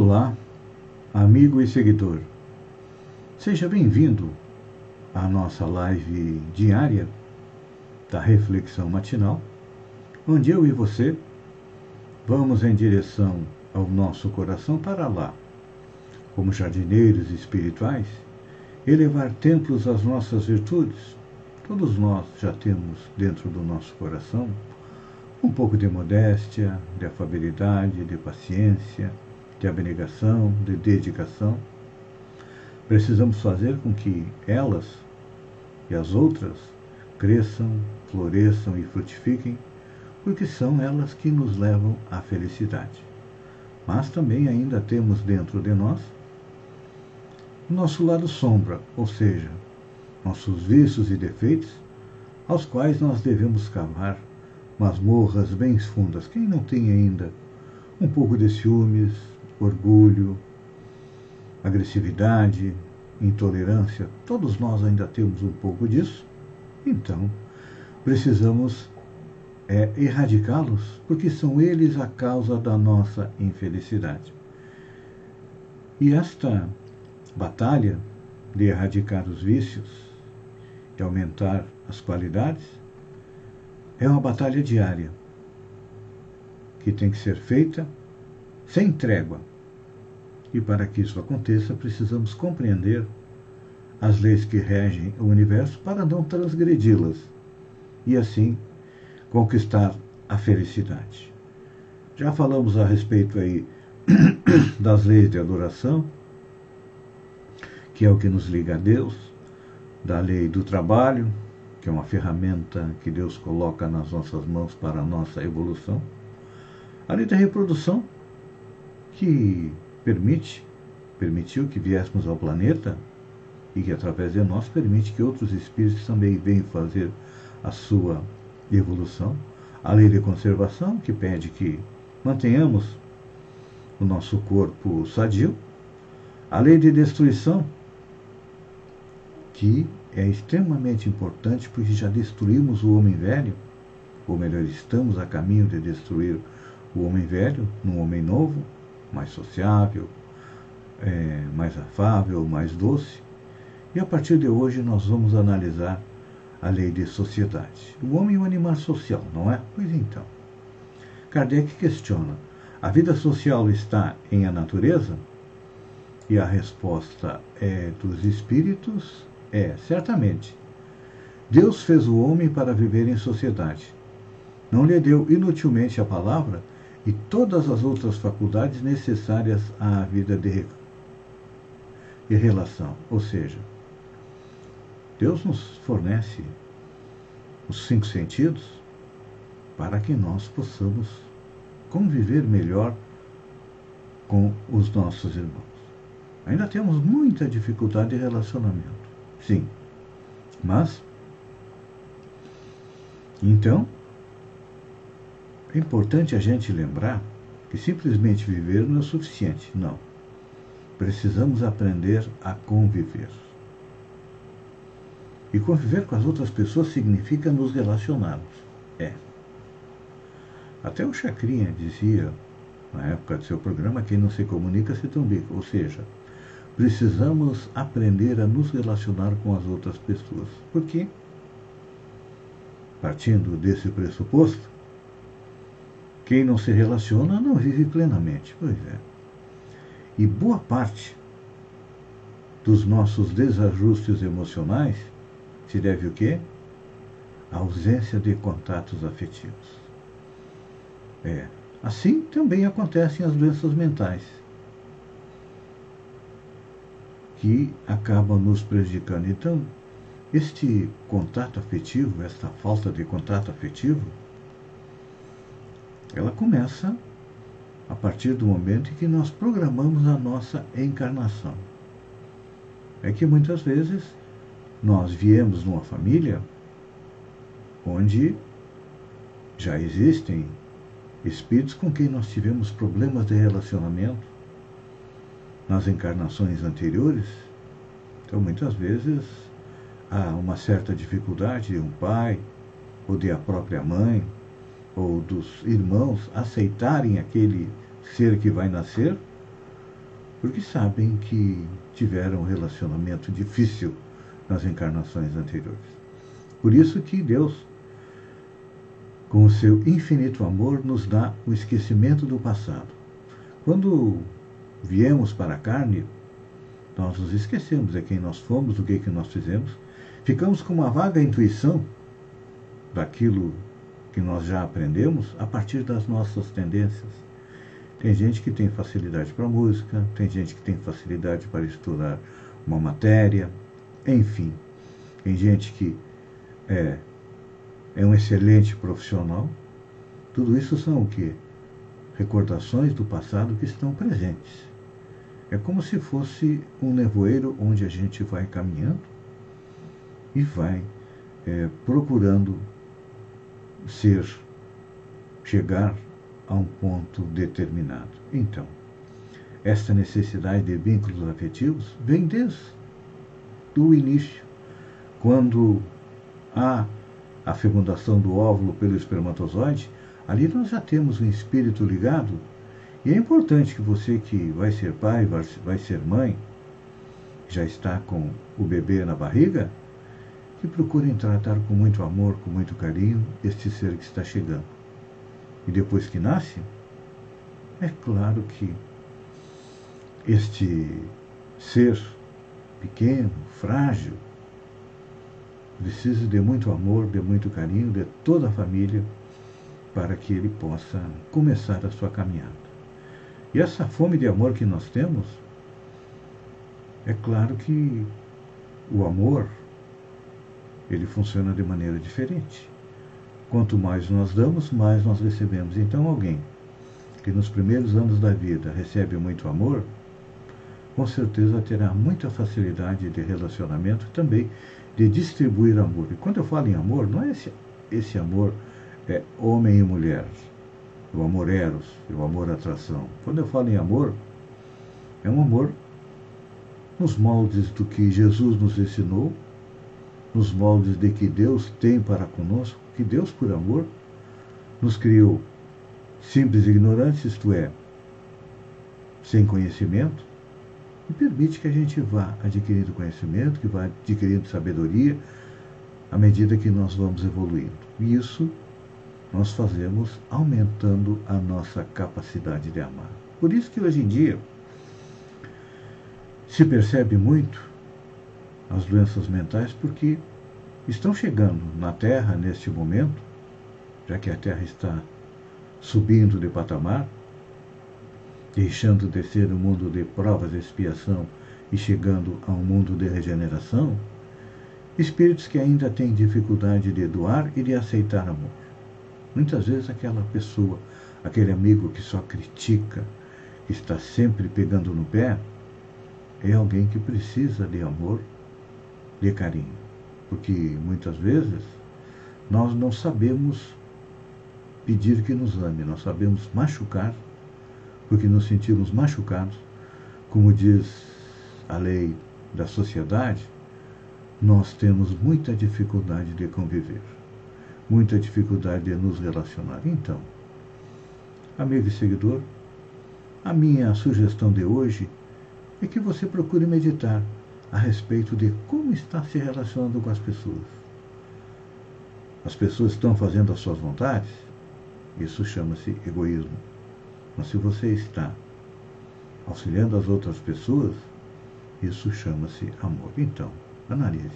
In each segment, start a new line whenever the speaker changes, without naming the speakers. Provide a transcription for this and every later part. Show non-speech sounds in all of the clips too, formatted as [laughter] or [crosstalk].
Olá, amigo e seguidor. Seja bem-vindo à nossa live diária da reflexão matinal, onde eu e você vamos em direção ao nosso coração para lá, como jardineiros espirituais, elevar templos às nossas virtudes. Todos nós já temos dentro do nosso coração um pouco de modéstia, de afabilidade, de paciência, de abnegação, de dedicação. Precisamos fazer com que elas e as outras cresçam, floresçam e frutifiquem, porque são elas que nos levam à felicidade. Mas também ainda temos dentro de nós nosso lado sombra, ou seja, nossos vícios e defeitos, aos quais nós devemos cavar masmorras bem fundas. Quem não tem ainda um pouco de ciúmes, orgulho, agressividade, intolerância, todos nós ainda temos um pouco disso, então precisamos é, erradicá-los, porque são eles a causa da nossa infelicidade. E esta batalha de erradicar os vícios e aumentar as qualidades é uma batalha diária que tem que ser feita sem trégua. E para que isso aconteça, precisamos compreender as leis que regem o universo para não transgredi-las e assim conquistar a felicidade. Já falamos a respeito aí [coughs] das leis de adoração, que é o que nos liga a Deus, da lei do trabalho, que é uma ferramenta que Deus coloca nas nossas mãos para a nossa evolução. A lei da reprodução, que permite, permitiu que viéssemos ao planeta e que através de nós permite que outros espíritos também venham fazer a sua evolução. A lei de conservação, que pede que mantenhamos o nosso corpo sadio. A lei de destruição, que é extremamente importante porque já destruímos o homem velho, ou melhor, estamos a caminho de destruir o homem velho num homem novo, mais sociável, é, mais afável, mais doce. E a partir de hoje nós vamos analisar a lei de sociedade. O homem é um animal social, não é? Pois então. Kardec questiona: a vida social está em a natureza? E a resposta é dos espíritos é, certamente. Deus fez o homem para viver em sociedade. Não lhe deu inutilmente a palavra e todas as outras faculdades necessárias à vida de, relação. Ou seja, Deus nos fornece os cinco sentidos para que nós possamos conviver melhor com os nossos irmãos. Ainda temos muita dificuldade de relacionamento. Sim. Mas, então, é importante a gente lembrar que simplesmente viver não é suficiente. Não. Precisamos aprender a conviver. E conviver com as outras pessoas significa nos relacionarmos. É. Até o Chacrinha dizia, na época do seu programa, quem não se comunica se trombica. Ou seja, precisamos aprender a nos relacionar com as outras pessoas. Porque, partindo desse pressuposto, quem não se relaciona não vive plenamente. Pois é. E boa parte dos nossos desajustes emocionais se deve o quê? A ausência de contatos afetivos. É. Assim também acontecem as doenças mentais que acabam nos prejudicando. Então, este contato afetivo, esta falta de contato afetivo, ela começa a partir do momento em que nós programamos a nossa encarnação. É que muitas vezes nós viemos numa família onde já existem espíritos com quem nós tivemos problemas de relacionamento, nas encarnações anteriores. Então, muitas vezes, há uma certa dificuldade de um pai, ou de a própria mãe, ou dos irmãos aceitarem aquele ser que vai nascer, porque sabem que tiveram um relacionamento difícil nas encarnações anteriores. Por isso que Deus, com o seu infinito amor, nos dá o esquecimento do passado. Quando viemos para a carne, nós nos esquecemos de quem nós fomos, do que, que nós fizemos, ficamos com uma vaga intuição daquilo que nós já aprendemos a partir das nossas tendências. Tem gente que tem facilidade para música, tem gente que tem facilidade para estudar uma matéria, enfim. Tem gente que é, é um excelente profissional. Tudo isso são o quê? Recordações do passado que estão presentes. É como se fosse um nevoeiro onde a gente vai caminhando e vai é, procurando ser, chegar a um ponto determinado. Então, esta necessidade de vínculos afetivos vem desde o início, quando há a fecundação do óvulo pelo espermatozoide, ali nós já temos um espírito ligado. E é importante que você que vai ser pai, vai ser mãe, já está com o bebê na barriga, que procurem tratar com muito amor, com muito carinho, este ser que está chegando. E depois que nasce, é claro que este ser pequeno, frágil, precisa de muito amor, de muito carinho, de toda a família, para que ele possa começar a sua caminhada. E essa fome de amor que nós temos, é claro que o amor ele funciona de maneira diferente. Quanto mais nós damos, mais nós recebemos. Então, alguém que nos primeiros anos da vida recebe muito amor, com certeza terá muita facilidade de relacionamento também de distribuir amor. E quando eu falo em amor, não é esse, esse amor é homem e mulher, o amor eros, o amor atração. Quando eu falo em amor, é um amor nos moldes do que Jesus nos ensinou nos moldes de que Deus tem para conosco, que Deus, por amor, nos criou simples ignorantes, isto é, sem conhecimento, e permite que a gente vá adquirindo conhecimento, que vá adquirindo sabedoria à medida que nós vamos evoluindo. E isso nós fazemos aumentando a nossa capacidade de amar. Por isso que hoje em dia se percebe muito as doenças mentais porque estão chegando na Terra neste momento, já que a Terra está subindo de patamar, deixando de ser um mundo de provas e expiação e chegando a um mundo de regeneração, espíritos que ainda têm dificuldade de doar e de aceitar amor. Muitas vezes aquela pessoa, aquele amigo que só critica, que está sempre pegando no pé, é alguém que precisa de amor de carinho. Porque muitas vezes nós não sabemos pedir que nos ame, nós sabemos machucar, porque nos sentimos machucados, como diz a lei da sociedade, nós temos muita dificuldade de conviver, muita dificuldade de nos relacionar. Então, amigo e seguidor, a minha sugestão de hoje é que você procure meditar a respeito de como está se relacionando com as pessoas. As pessoas estão fazendo as suas vontades? Isso chama-se egoísmo. Mas se você está auxiliando as outras pessoas, isso chama-se amor. Então, analise.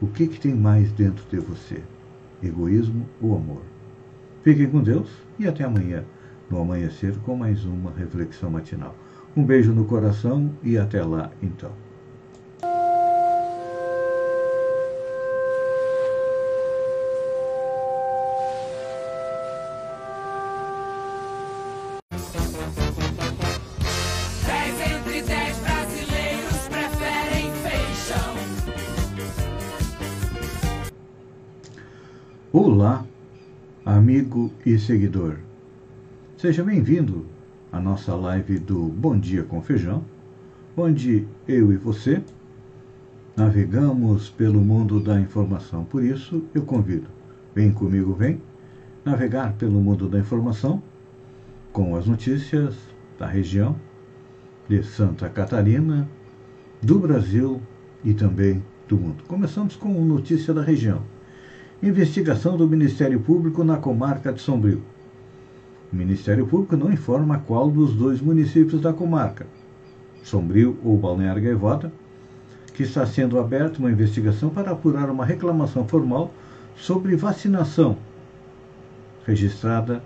O que, que tem mais dentro de você? Egoísmo ou amor? Fiquem com Deus e até amanhã, no amanhecer, com mais uma reflexão matinal. Um beijo no coração e até lá, então. Olá, amigo e seguidor. Seja bem-vindo à nossa live do Bom Dia com Feijão, onde eu e você navegamos pelo mundo da informação. Por isso, eu convido, vem comigo, vem navegar pelo mundo da informação com as notícias da região, de Santa Catarina, do Brasil e também do mundo. Começamos com notícia da região. Investigação do Ministério Público na comarca de Sombrio. O Ministério Público não informa qual dos dois municípios da comarca, Sombrio ou Balneário Gaivota, que está sendo aberta uma investigação para apurar uma reclamação formal sobre vacinação registrada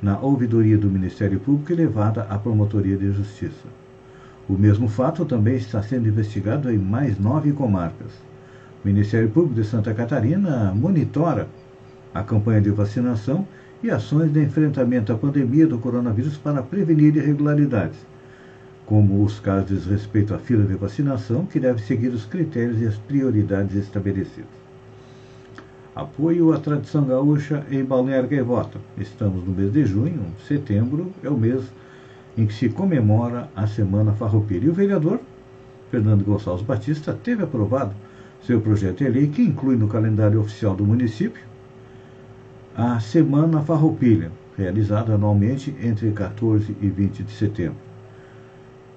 na ouvidoria do Ministério Público e levada à Promotoria de Justiça. O mesmo fato também está sendo investigado em mais nove comarcas. O Ministério Público de Santa Catarina monitora a campanha de vacinação e ações de enfrentamento à pandemia do coronavírus para prevenir irregularidades, como os casos respeito à fila de vacinação, que deve seguir os critérios e as prioridades estabelecidos. Apoio à tradição gaúcha em Balneário Gaivota. Estamos no mês de junho, setembro é o mês em que se comemora a Semana Farroupilha. E o vereador Fernando Gonçalves Batista teve aprovado seu projeto de lei que inclui no calendário oficial do município a Semana Farroupilha, realizada anualmente entre 14 e 20 de setembro.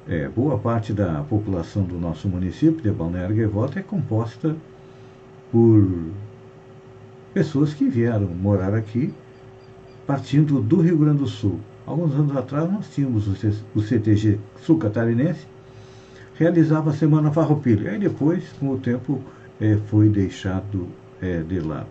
É, boa parte da população do nosso município de Balneário Gaivota é composta por pessoas que vieram morar aqui partindo do Rio Grande do Sul. Alguns anos atrás nós tínhamos o CTG Sul Catarinense, realizava a Semana Farroupilha. Aí depois, com o tempo, é, foi deixado é, de lado.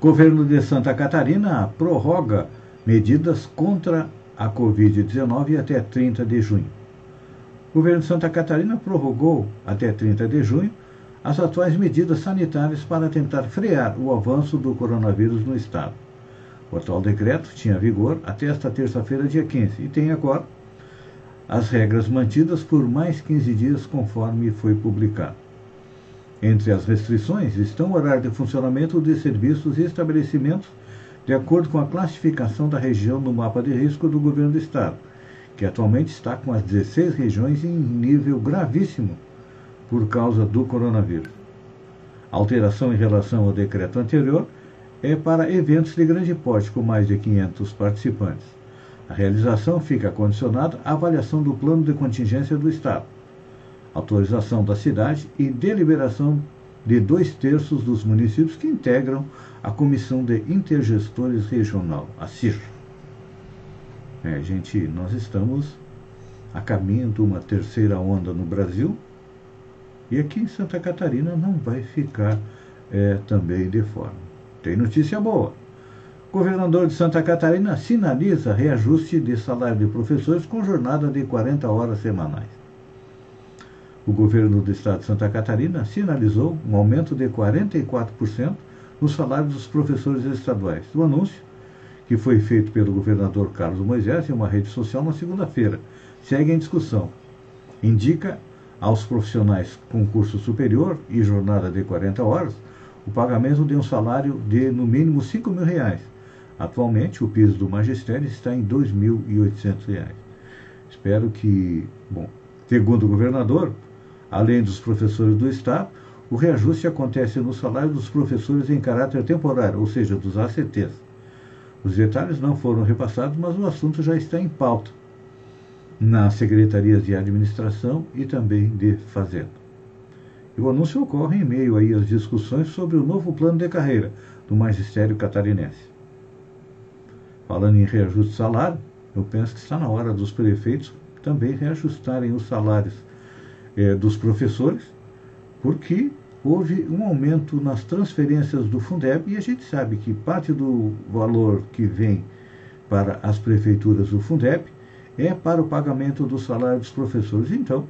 Governo de Santa Catarina prorroga medidas contra a Covid-19 até 30 de junho. O governo de Santa Catarina prorrogou até 30 de junho as atuais medidas sanitárias para tentar frear o avanço do coronavírus no estado. O atual decreto tinha vigor até esta terça-feira, dia 15, e tem agora as regras mantidas por mais 15 dias, conforme foi publicado. Entre as restrições estão o horário de funcionamento de serviços e estabelecimentos de acordo com a classificação da região no mapa de risco do governo do estado, que atualmente está com as 16 regiões em nível gravíssimo por causa do coronavírus. A alteração em relação ao decreto anterior é para eventos de grande porte com mais de 500 participantes. A realização fica condicionada à avaliação do plano de contingência do Estado autorização da cidade e deliberação de dois terços dos municípios que integram a Comissão de Intergestores Regional, a CIR. É, gente, nós estamos a caminho de uma terceira onda no Brasil e aqui em Santa Catarina não vai ficar é, também de fora. Tem notícia boa. Governador de Santa Catarina sinaliza reajuste de salário de professores com jornada de 40 horas semanais o governo do estado de Santa Catarina sinalizou um aumento de 44% no salário dos professores estaduais. O anúncio, que foi feito pelo governador Carlos Moisés em uma rede social na segunda-feira, segue em discussão. Indica aos profissionais com curso superior e jornada de 40 horas o pagamento de um salário de no mínimo 5 mil reais. Atualmente, o piso do magistério está em R$ 2.800. Espero que, bom, segundo o governador, Além dos professores do Estado, o reajuste acontece no salário dos professores em caráter temporário, ou seja, dos ACTs. Os detalhes não foram repassados, mas o assunto já está em pauta nas secretarias de administração e também de fazenda. E o anúncio ocorre em meio aí às discussões sobre o novo plano de carreira do magistério catarinense. Falando em reajuste de salário, eu penso que está na hora dos prefeitos também reajustarem os salários é, dos professores, porque houve um aumento nas transferências do Fundeb e a gente sabe que parte do valor que vem para as prefeituras do Fundeb é para o pagamento do salário dos professores. Então,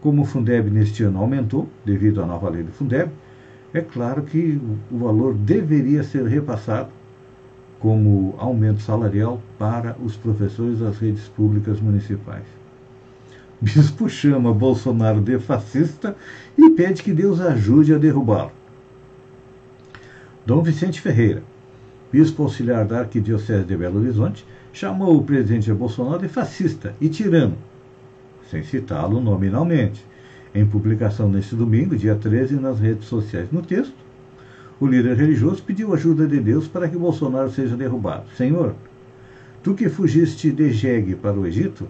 como o Fundeb neste ano aumentou, devido à nova lei do Fundeb, é claro que o valor deveria ser repassado como aumento salarial para os professores das redes públicas municipais. [laughs] Bispo chama Bolsonaro de fascista e pede que Deus ajude a derrubá-lo. Dom Vicente Ferreira, bispo auxiliar da Arquidiocese de Belo Horizonte, chamou o presidente Bolsonaro de fascista e tirano, sem citá-lo nominalmente. Em publicação neste domingo, dia 13, nas redes sociais. No texto, o líder religioso pediu ajuda de Deus para que Bolsonaro seja derrubado. Senhor, tu que fugiste de Jegue para o Egito,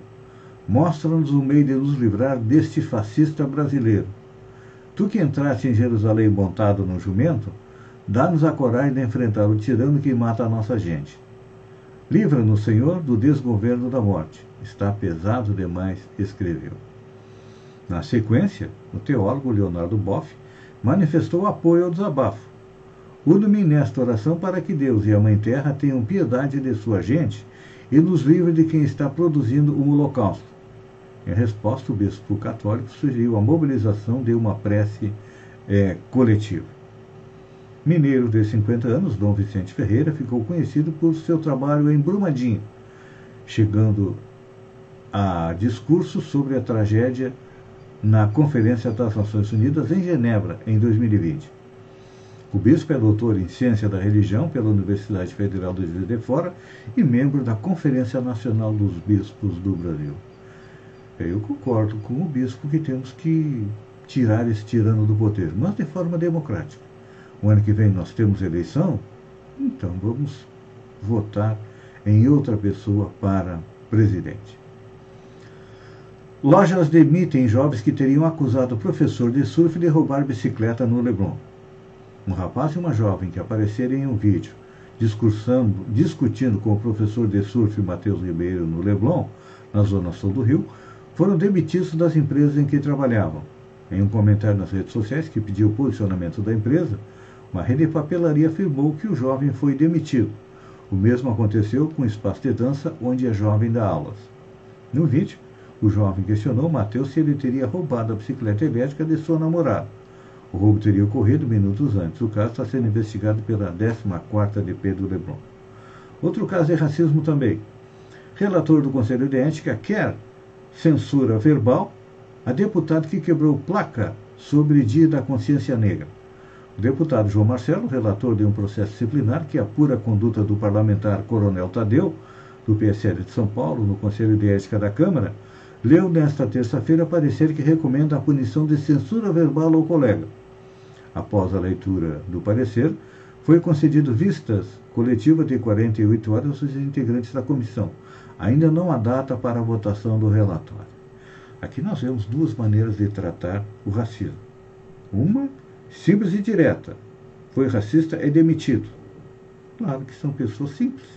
mostra-nos o meio de nos livrar deste fascista brasileiro. Tu que entraste em Jerusalém montado num jumento, dá-nos a coragem de enfrentar o tirano que mata a nossa gente. Livra-nos, Senhor, do desgoverno da morte. Está pesado demais, escreveu. Na sequência, o teólogo Leonardo Boff manifestou apoio ao desabafo. Uno-me nesta oração para que Deus e a Mãe Terra tenham piedade de sua gente e nos livre de quem está produzindo um holocausto. Em resposta, o bispo católico sugeriu a mobilização de uma prece é, coletiva. Mineiro de 50 anos, Dom Vicente Ferreira, ficou conhecido por seu trabalho em Brumadinho, chegando a discurso sobre a tragédia na Conferência das Nações Unidas em Genebra, em 2020. O bispo é doutor em Ciência da Religião pela Universidade Federal do Juiz de Fora e membro da Conferência Nacional dos Bispos do Brasil. Eu concordo com o bispo que temos que tirar esse tirano do poder, mas de forma democrática. O ano que vem nós temos eleição, então vamos votar em outra pessoa para presidente. Lojas demitem jovens que teriam acusado o professor de surf de roubar bicicleta no Leblon. Um rapaz e uma jovem que apareceram em um vídeo discursando, discutindo com o professor de surf Matheus Ribeiro no Leblon, na zona sul do Rio, foram demitidos das empresas em que trabalhavam. Em um comentário nas redes sociais que pediu o posicionamento da empresa, uma rede de papelaria afirmou que o jovem foi demitido. O mesmo aconteceu com o espaço de dança onde a jovem dá aulas. No vídeo, o jovem questionou Mateus se ele teria roubado a bicicleta elétrica de sua namorada. O roubo teria ocorrido minutos antes. O caso está sendo investigado pela 14ª DP do Leblon. Outro caso é racismo também. Relator do Conselho de Ética quer censura verbal a deputado que quebrou placa sobre Dia da Consciência Negra. O deputado João Marcelo, relator de um processo disciplinar que apura a conduta do parlamentar Coronel Tadeu, do PSL de São Paulo, no Conselho de Ética da Câmara, leu nesta terça-feira parecer que recomenda a punição de censura verbal ao colega. Após a leitura do parecer, foi concedido vistas coletiva de 48 horas aos integrantes da comissão. Ainda não há data para a votação do relatório. Aqui nós vemos duas maneiras de tratar o racismo. Uma simples e direta. Foi racista, é demitido. Claro que são pessoas simples.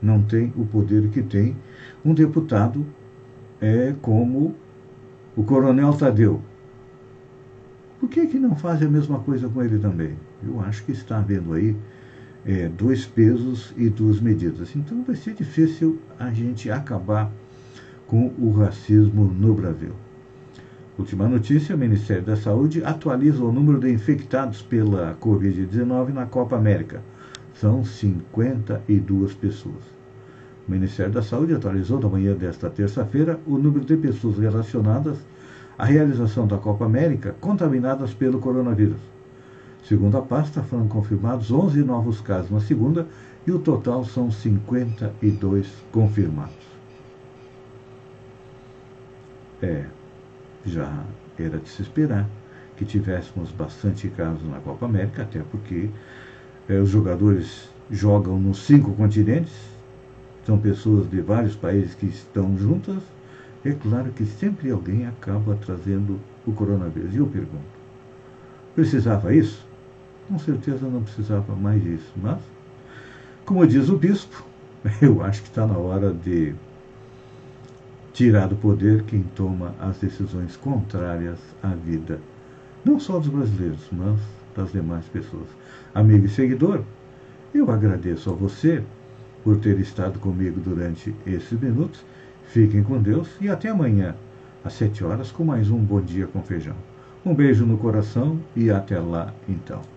Não tem o poder que tem um deputado é como o coronel Tadeu. Por que, que não faz a mesma coisa com ele também? Eu acho que está havendo aí é, dois pesos e duas medidas. Então vai ser difícil a gente acabar com o racismo no Brasil. Última notícia: o Ministério da Saúde atualiza o número de infectados pela Covid-19 na Copa América. São 52 pessoas. O Ministério da Saúde atualizou na manhã desta terça-feira o número de pessoas relacionadas à realização da Copa América contaminadas pelo coronavírus. Segundo a pasta, foram confirmados 11 novos casos na segunda e o total são 52 confirmados. É, já era de se esperar que tivéssemos bastante casos na Copa América, até porque é, os jogadores jogam nos cinco continentes, são pessoas de vários países que estão juntas. É claro que sempre alguém acaba trazendo o coronavírus. E eu pergunto: precisava isso? Com certeza não precisava mais isso, mas, como diz o bispo, [laughs] eu acho que está na hora de tirar do poder quem toma as decisões contrárias à vida, não só dos brasileiros, mas das demais pessoas. Amigo e seguidor, eu agradeço a você por ter estado comigo durante esses minutos. Fiquem com Deus e até amanhã, às sete horas, com mais um Bom Dia com Feijão. Um beijo no coração e até lá então.